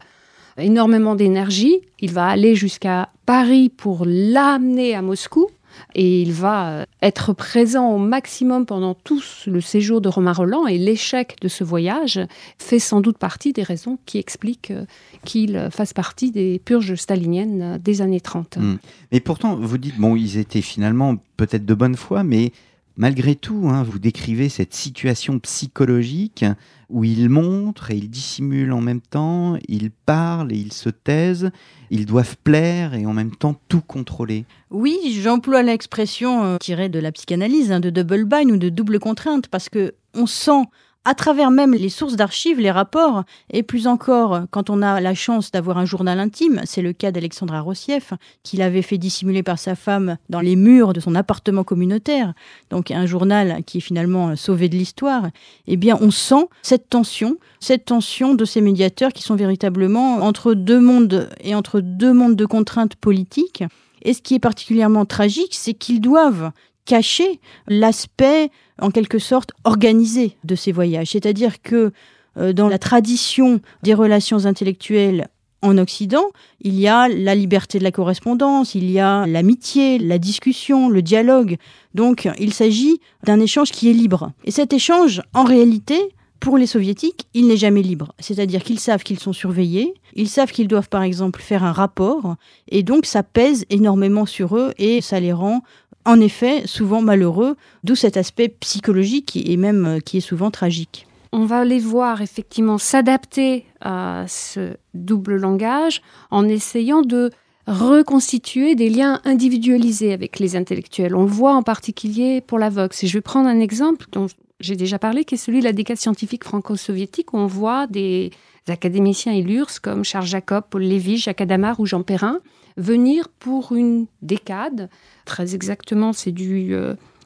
énormément d'énergie. Il va aller jusqu'à Paris pour l'amener à Moscou et il va euh, être présent au maximum pendant tout le séjour de Romain Roland et l'échec de ce voyage fait sans doute partie des raisons qui expliquent euh, qu'il fasse partie des purges staliniennes euh, des années 30. Hmm. Mais pourtant, vous dites, bon, ils étaient finalement peut-être de bonne foi, mais malgré tout, hein, vous décrivez cette situation psychologique où ils montrent et ils dissimulent en même temps, ils parlent et ils se taisent, ils doivent plaire et en même temps tout contrôler. Oui, j'emploie l'expression euh, tirée de la psychanalyse, hein, de double bind ou de double contrainte, parce que on sent à travers même les sources d'archives, les rapports, et plus encore quand on a la chance d'avoir un journal intime, c'est le cas d'Alexandra Rossieff, qu'il avait fait dissimuler par sa femme dans les murs de son appartement communautaire, donc un journal qui est finalement sauvé de l'histoire, eh bien on sent cette tension, cette tension de ces médiateurs qui sont véritablement entre deux mondes et entre deux mondes de contraintes politiques. Et ce qui est particulièrement tragique, c'est qu'ils doivent cacher l'aspect, en quelque sorte, organisé de ces voyages. C'est-à-dire que euh, dans la tradition des relations intellectuelles en Occident, il y a la liberté de la correspondance, il y a l'amitié, la discussion, le dialogue. Donc il s'agit d'un échange qui est libre. Et cet échange, en réalité, pour les soviétiques, il n'est jamais libre. C'est-à-dire qu'ils savent qu'ils sont surveillés, ils savent qu'ils doivent par exemple faire un rapport, et donc ça pèse énormément sur eux et ça les rend en effet souvent malheureux, d'où cet aspect psychologique et même euh, qui est souvent tragique. On va les voir effectivement s'adapter à ce double langage en essayant de reconstituer des liens individualisés avec les intellectuels. On le voit en particulier pour la Vox. Et je vais prendre un exemple dont j'ai déjà parlé, qui est celui de la décade scientifique franco-soviétique, où on voit des académiciens illustres comme Charles Jacob, Paul Lévy, Jacques Adamar ou Jean Perrin venir pour une décade. Très exactement, c'est du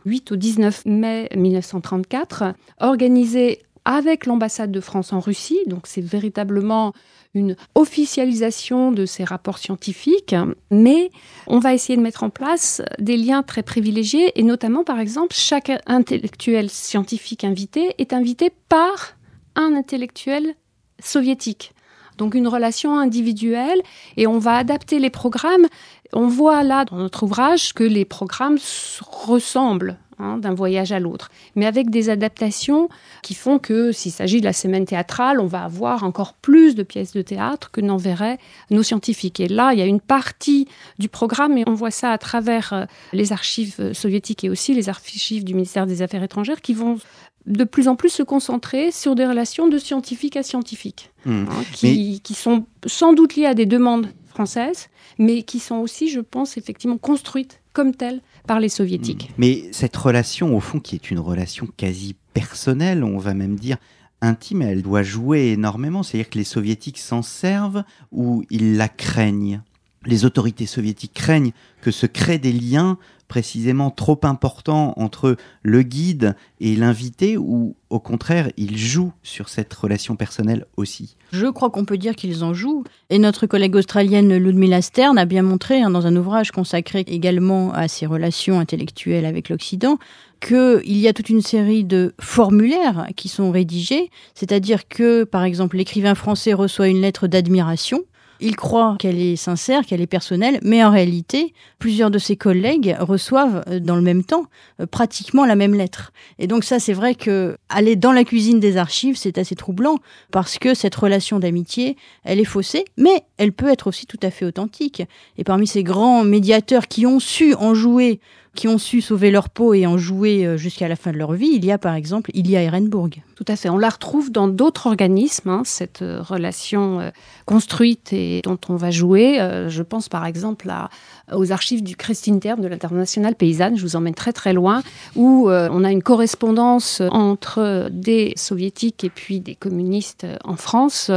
8 euh, au 19 mai 1934, organisé avec l'ambassade de France en Russie. Donc c'est véritablement une officialisation de ces rapports scientifiques, mais on va essayer de mettre en place des liens très privilégiés, et notamment, par exemple, chaque intellectuel scientifique invité est invité par un intellectuel soviétique donc une relation individuelle, et on va adapter les programmes. On voit là dans notre ouvrage que les programmes ressemblent hein, d'un voyage à l'autre, mais avec des adaptations qui font que s'il s'agit de la semaine théâtrale, on va avoir encore plus de pièces de théâtre que n'enverraient nos scientifiques. Et là, il y a une partie du programme, et on voit ça à travers euh, les archives soviétiques et aussi les archives du ministère des Affaires étrangères, qui vont de plus en plus se concentrer sur des relations de scientifique à scientifique, hmm. hein, qui, sont sans doute liées à des demandes françaises, mais qui sont aussi, je pense, effectivement construites comme telles par les soviétiques. Hmm. Mais cette relation, au fond, qui est une relation quasi personnelle, on va même dire intime, elle doit jouer énormément. C'est-à-dire que les soviétiques s'en servent ou ils la craignent? Les autorités soviétiques craignent que se créent des liens précisément trop important entre le guide et l'invité ou au contraire, ils jouent sur cette relation personnelle aussi? Je crois qu'on peut dire qu'ils en jouent. Et notre collègue australienne Ludmilla Stern a bien montré, hein, dans un ouvrage consacré également à ces relations intellectuelles avec l'Occident, qu'il y a toute une série de formulaires qui sont rédigés, c'est-à-dire que, par exemple, l'écrivain français reçoit une lettre d'admiration il croit qu'elle est sincère, qu'elle est personnelle, mais en réalité, plusieurs de ses collègues reçoivent euh, dans le même temps euh, pratiquement la même lettre. Et donc ça, c'est vrai que aller dans la cuisine des archives, c'est assez troublant parce que cette relation d'amitié, elle est faussée, mais elle peut être aussi tout à fait authentique. Et parmi ces grands médiateurs qui ont su en jouer qui ont su sauver leur peau et en jouer euh, jusqu'à la fin de leur vie. Il y a par exemple Ilya Ehrenburg. Tout à fait. On la retrouve dans d'autres organismes, hein, cette euh, relation euh, construite et dont on va jouer. je pense par exemple à, aux archives du Christinterme de l'Internationale paysanne. Je vous emmène très très loin, où on a une correspondance entre des soviétiques et puis des communistes en France,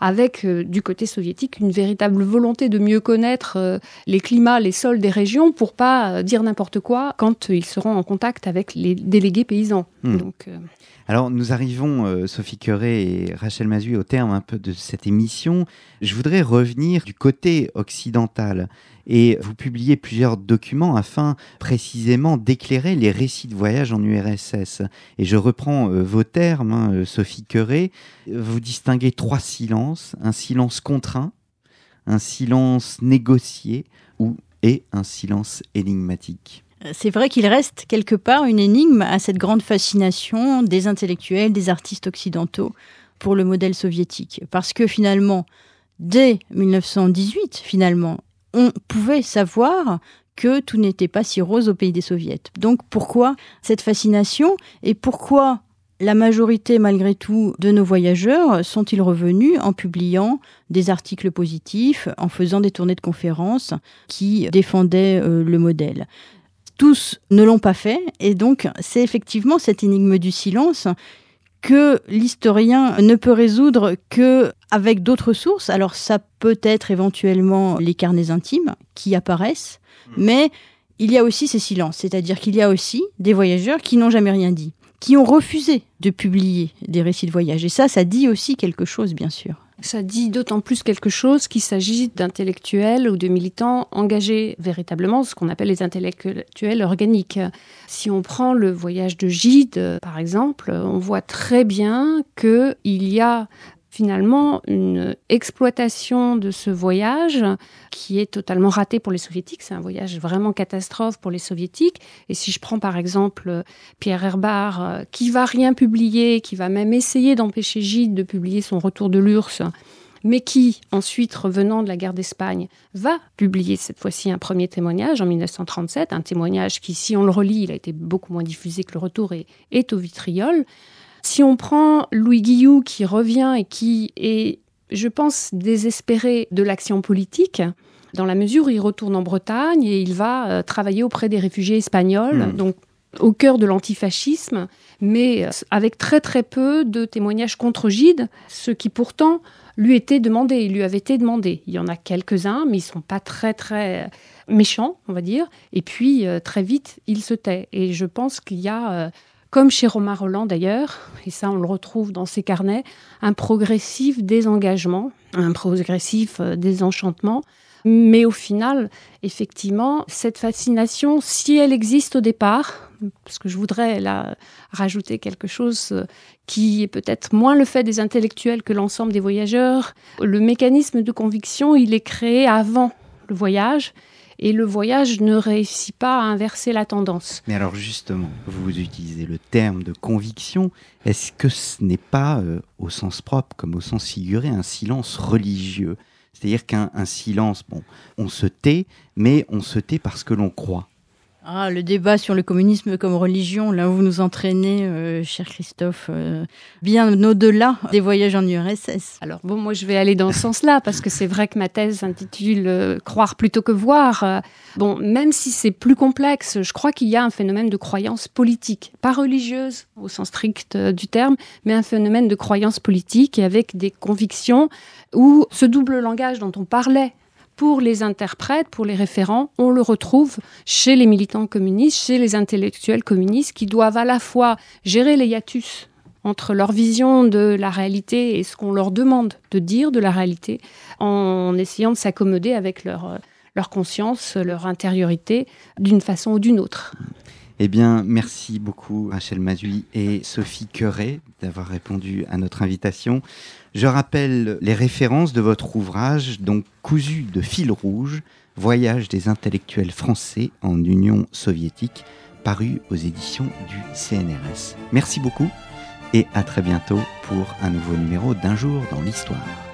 avec du côté soviétique une véritable volonté de mieux connaître les climats, les sols des régions pour pas dire n'importe quoi quand ils seront en contact avec les délégués paysans. Hmm. Donc, euh, Alors nous arrivons, euh, Sophie Queret et Rachel Mazui, au terme un peu de cette émission. Je voudrais revenir du côté occidental. Et vous publiez plusieurs documents afin précisément d'éclairer les récits de voyage en URSS. Et je reprends euh, vos termes, hein, Sophie Queret. Vous distinguez trois silences. Un silence contraint, un silence négocié ou et un silence énigmatique. C'est vrai qu'il reste quelque part une énigme à cette grande fascination des intellectuels, des artistes occidentaux pour le modèle soviétique. Parce que finalement, dès 1918, finalement, on pouvait savoir que tout n'était pas si rose au pays des soviets. Donc pourquoi cette fascination et pourquoi la majorité, malgré tout, de nos voyageurs sont-ils revenus en publiant des articles positifs, en faisant des tournées de conférences qui défendaient euh, le modèle? Tous ne l'ont pas fait, et donc c'est effectivement cette énigme du silence que l'historien ne peut résoudre que avec d'autres sources. Alors ça peut être éventuellement les carnets intimes qui apparaissent, mmh. mais il y a aussi ces silences, c'est-à-dire qu'il y a aussi des voyageurs qui n'ont jamais rien dit, qui ont refusé de publier des récits de voyage. Et ça, ça dit aussi quelque chose, bien sûr. Ça dit d'autant plus quelque chose qu'il s'agit d'intellectuels ou de militants engagés véritablement, ce qu'on appelle les intellectuels organiques. Si on prend le voyage de Gide, par exemple, on voit très bien qu'il y a finalement une exploitation de ce voyage qui est totalement raté pour les soviétiques. C'est un voyage vraiment catastrophe pour les soviétiques. Et si je prends par exemple Pierre Herbart, euh, qui va rien publier, qui va même essayer d'empêcher Gide de publier son retour de l'URSS, mais qui, ensuite, revenant de la guerre d'Espagne, va publier cette fois-ci un premier témoignage en 1937, un témoignage qui, si on le relit, il a été beaucoup moins diffusé que le retour et est au vitriol. Si on prend Louis Guillou qui revient et qui est, je pense, désespéré de l'action politique, dans la mesure où il retourne en Bretagne et il va euh, travailler auprès des réfugiés espagnols, hmm. donc au cœur de l'antifascisme, mais euh, avec très très peu de témoignages contre Gide, ce qui pourtant lui était demandé, il lui avait été demandé. Il y en a quelques-uns, mais ils sont pas très très méchants, on va dire. Et puis euh, très vite, il se tait. Et je pense qu'il y a comme chez Romain Roland d'ailleurs, et ça on le retrouve dans ses carnets, un progressif désengagement, un progressif euh, désenchantement. Mais au final, effectivement, cette fascination, si elle existe au départ, parce que je voudrais là rajouter quelque chose euh, qui est peut-être moins le fait des intellectuels que l'ensemble des voyageurs, le mécanisme de conviction, il est créé avant le voyage et le voyage ne réussit pas à inverser la tendance. Mais alors justement, vous utilisez le terme de conviction. Est-ce que ce n'est pas, euh, au sens propre comme au sens figuré, un silence religieux? C'est-à-dire qu'un silence, bon, on se tait, mais on se tait parce que l'on croit. Ah, le débat sur le communisme comme religion, là où vous nous entraînez, euh, cher Christophe, euh, bien au-delà des voyages en URSS. Alors bon, moi je vais aller dans ce sens-là, parce que c'est vrai que ma thèse s'intitule euh, Croire plutôt que voir. bon, même si c'est plus complexe, je crois qu'il y a un phénomène de croyance politique, pas religieuse au sens strict du terme, mais un phénomène de croyance politique et avec des convictions où ce double langage dont on parlait pour les interprètes, pour les référents, on le retrouve chez les militants communistes, chez les intellectuels communistes qui doivent à la fois gérer les hiatus entre leur vision de la réalité et ce qu'on leur demande de dire de la réalité, en essayant de s'accommoder avec leur, conscience, leur intériorité, d'une façon ou d'une autre. Eh bien, merci beaucoup Rachel Mazui et Sophie Queret d'avoir répondu à notre invitation. Je rappelle les références de votre ouvrage, donc cousu de fil rouge, Voyage des intellectuels français en Union soviétique, paru aux éditions du CNRS. Merci beaucoup et à très bientôt pour un nouveau numéro d'Un jour dans l'histoire.